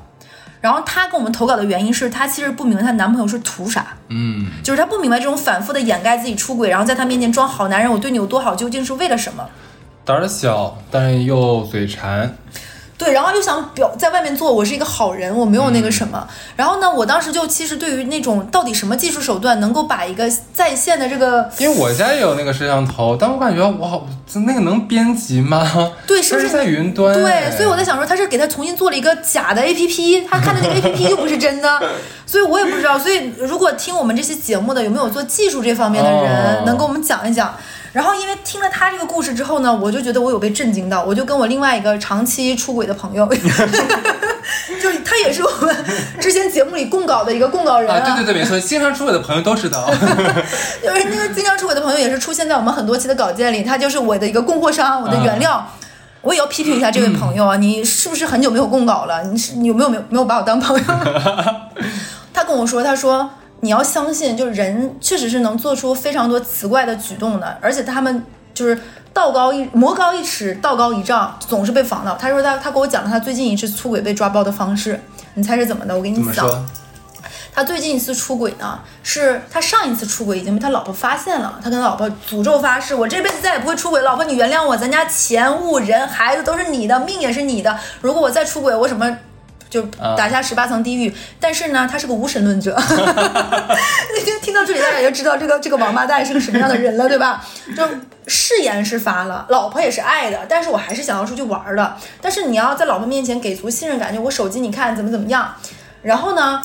然后她跟我们投稿的原因是，她其实不明白她男朋友是图啥。嗯，就是她不明白这种反复的掩盖自己出轨，然后在她面前装好男人，我对你有多好，究竟是为了什么？胆儿小，但又嘴馋。对，然后又想表在外面做我是一个好人，我没有那个什么。然后呢，我当时就其实对于那种到底什么技术手段能够把一个在线的这个因为我家也有那个摄像头，但我感觉我好那个能编辑吗？对，是不是是在云端？对，所以我在想说，他是给他重新做了一个假的 A P P，他看的那个 A P P 又不是真的，所以我也不知道。所以如果听我们这些节目的有没有做技术这方面的人，哦能跟我们讲一讲。然后因为听了他这个故事之后呢，我就觉得我有被震惊到，我就跟我另外一个长期出轨的朋友，就是他也是我们之前节目里供稿的一个供稿人啊，对对对，没错，经常出轨的朋友都知道。就是那个经常出轨的朋友，也是出现在我们很多期的稿件里，他就是我的一个供货商，我的原料。我也要批评一下这位朋友啊，你是不是很久没有供稿了？你是你有没有没有没有把我当朋友？他跟我说，他说你要相信，就是人确实是能做出非常多奇怪的举动的，而且他们就是道高一魔高一尺，道高一丈，总是被防到。他说他他给我讲了他最近一次出轨被抓包的方式，你猜是怎么的？我给你讲。他最近一次出轨呢，是他上一次出轨已经被他老婆发现了，他跟他老婆诅咒发誓，我这辈子再也不会出轨，老婆你原谅我，咱家钱物人孩子都是你的，命也是你的，如果我再出轨，我什么？就打下十八层地狱，但是呢，他是个无神论者。你就听到这里，大家就知道这个这个王八蛋是个什么样的人了，对吧？就誓言是发了，老婆也是爱的，但是我还是想要出去玩儿的。但是你要在老婆面前给足信任感，就我手机你看怎么怎么样，然后呢？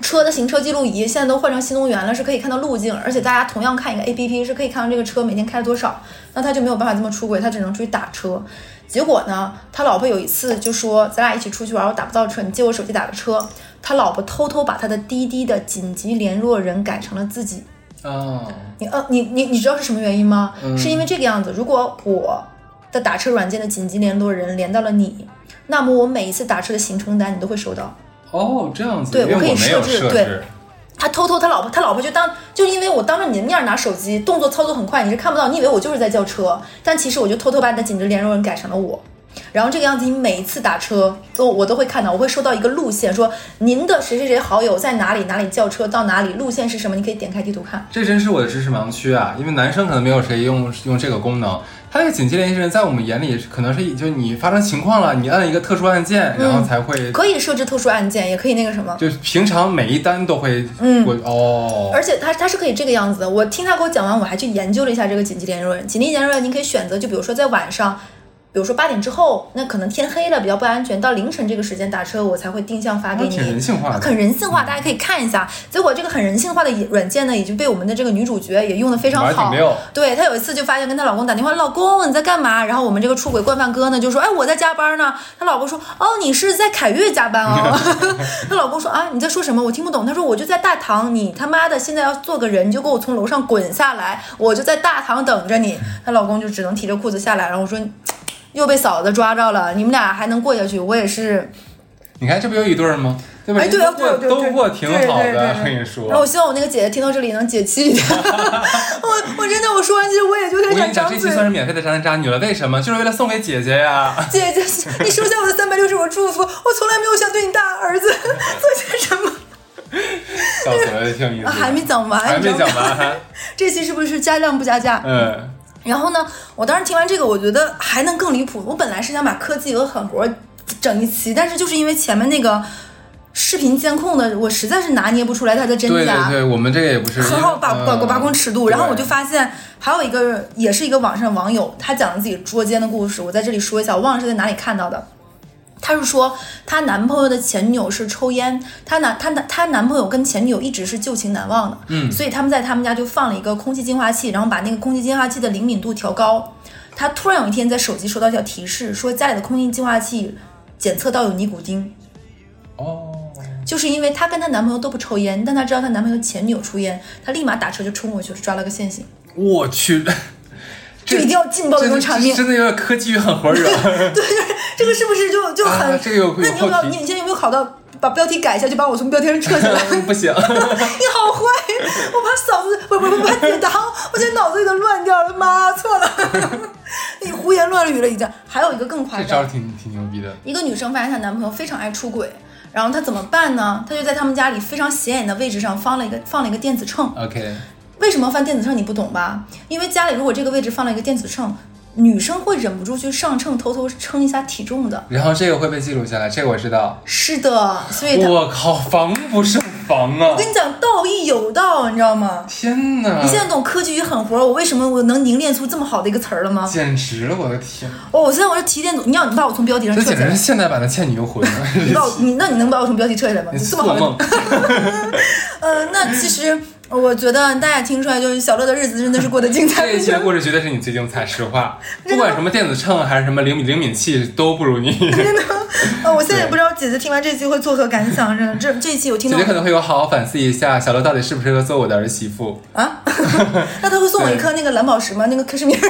车的行车记录仪现在都换成新能源了，是可以看到路径，而且大家同样看一个 A P P 是可以看到这个车每天开了多少。那他就没有办法这么出轨，他只能出去打车。结果呢，他老婆有一次就说：“咱俩一起出去玩，我打不到车，你借我手机打个车。”他老婆偷偷把他的滴滴的紧急联络人改成了自己。哦，你呃，你你你知道是什么原因吗？嗯是因为这个样子，如果我的打车软件的紧急联络人连到了你，那么我每一次打车的行程单你都会收到。哦，这样子，对我可以设置对。他偷偷他老婆，他老婆就当就因为我当着你的面拿手机，动作操作很快，你是看不到，你以为我就是在叫车，但其实我就偷偷把你的紧急联络人改成了我。然后这个样子，你每一次打车都我都会看到，我会收到一个路线，说您的谁谁谁好友在哪里哪里叫车到哪里，路线是什么，你可以点开地图看。这真是我的知识盲区啊！因为男生可能没有谁用用这个功能。它这个紧急联系人在我们眼里可能是就你发生情况了，你按一个特殊按键，然后才会可以设置特殊按键，也可以那个什么。就平常每一单都会嗯过哦，而且它它是可以这个样子的。我听他给我讲完，我还去研究了一下这个紧急联络人。紧急联络人，你可以选择，就比如说在晚上，比如说八点之后，那可能天黑了比较不安全，到凌晨这个时间打车，我才会定向发给你。很人性化，大家可以看一下。结果这个很人性化的软件呢，已经被我们的这个女主角也用的非常好。对她有一次就发现跟她老公打电话，老公你在干嘛？然后我们这个出轨惯犯哥呢就说，哎我在加班呢。她老公说，哦你是在凯悦加班哦。她老公说啊你在说什么？我听不懂。她说我就在大堂，你他妈的现在要做个人，你就给我从楼上滚下来，我就在大堂等着你。她老公就只能提着裤子下来，然后我说。又被嫂子抓着了，你们俩还能过下去？我也是，你看这不有一对儿吗？对吧？哎，对都过都过挺好的，我跟你说。然后我希望我那个姐姐听到这里能解气一点。我我真的我说完，其实我也就有点我跟你讲，想张嘴这期。算是免费的渣男渣女了，为什么？就是为了送给姐姐呀。姐姐，你收下我的三百六十五祝福，我从来没有想对你大儿子 做些什么。笑死了，挺有意思的。啊还没讲完，还没。讲完。这期是不是加量不加价？嗯，然后呢，我当时听完这个，我觉得还能更离谱。我本来是想把科技和狠活整一期，但是就是因为前面那个视频监控的，我实在是拿捏不出来它的真假。对对，我们这个也不是很好把把控尺度，然后我就发现还有一个也是一个网上网友，他讲了自己捉奸的故事，我在这里说一下，我忘了是在哪里看到的。她是说，她男朋友的前女友是抽烟，她男她男她男朋友跟前女友一直是旧情难忘的，嗯所以他们在他们家就放了一个空气净化器，然后把那个空气净化器的灵敏度调高。她突然有一天在手机收到一条提示，说家里的空气净化器检测到有尼古丁，哦，就是因为她跟她男朋友都不抽烟，但她知道她男朋友前女友抽烟，她立马打车就冲过去抓了个现行，我去，就一定要劲爆那种场面。真的有点科技与狠活惹。这个是不是就就很？啊这个有那你有没有有后提你你现在有没有考到把标题改一下，就把我从标题上撤下来？不行，你好坏，我把嫂子不不不把解答，我现在脑子里都乱掉了，妈错了，你胡言乱语了已经。还有一个更夸张这招，挺挺牛逼的。一个女生发现她男朋友非常爱出轨，然后她怎么办呢？她就在他们家里非常显眼的位置上放了一个放了一个电子秤。OK，为什么放电子秤？你不懂吧？因为家里如果这个位置放了一个电子秤，女生会忍不住去上秤偷偷称一下体重的。然后这个会被记录下来，这个我知道。是的，所以我靠，防不胜防啊我！跟你讲，道义有道，你知道吗？天哪你，现在懂科技与狠活，我为什么我能凝练出这么好的一个词儿了吗？简直了！我的天，哦，我现在我是提炼组，你要你把我从标题上撤下来这简直是，现代版的《倩女幽魂》你把我你那你能把我从标题撤下来吗？你你这么好梦，呃，那其实我觉得大家听出来，就是小乐的日子真的是过得精彩。这一期的故事绝对是你最精彩，实话。不管什么电子秤还是什么灵敏灵敏器，都不如你。呃，我现在也不知道姐姐听完这期会作何感想。真的，这这一期我听到姐姐可能会有好好反思一下，小乐到底适不适合做我的儿媳妇。啊，那他会送我一颗那个蓝宝石吗？那个克什米尔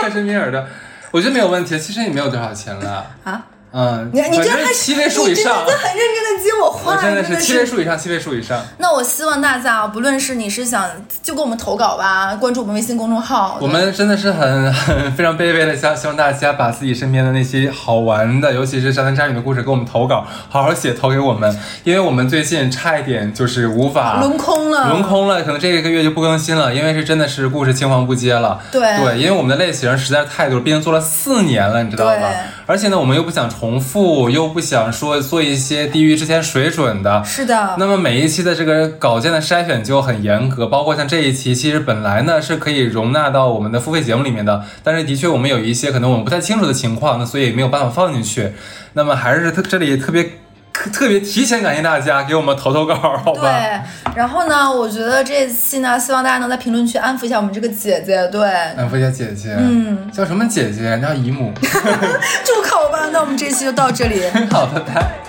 克什米尔的，我觉得没有问题，其实也没有多少钱了。啊？嗯，你你反这还七位数以上你，真的很认真的接我话，我真的是七位数以上，七位数以上。那我希望大家啊，不论是你是想就给我们投稿吧，关注我们微信公众号，我们真的是很很非常卑微的希希望大家把自己身边的那些好玩的，尤其是渣男渣女的故事给我们投稿，好好写投给我们，因为我们最近差一点就是无法轮空了，轮空了，可能这一个月就不更新了，因为是真的是故事青黄不接了。对对，因为我们的类型实在是太多了，毕竟做了四年了，你知道吧对？而且呢，我们又不想重复，又不想说做一些低于之前水准的。是的，那么每一期的这个稿件的筛选就很严格，包括像这一期，其实本来呢是可以容纳到我们的付费节目里面的，但是的确我们有一些可能我们不太清楚的情况，那所以没有办法放进去。那么还是特这里特别特特别提前感谢大家给我们投投稿，好吧？对。然后呢，我觉得这期呢，希望大家能在评论区安抚一下我们这个姐姐，对，安抚一下姐姐，嗯，叫什么姐姐？叫姨母。住口吧。那我们这期就到这里。好，的拜。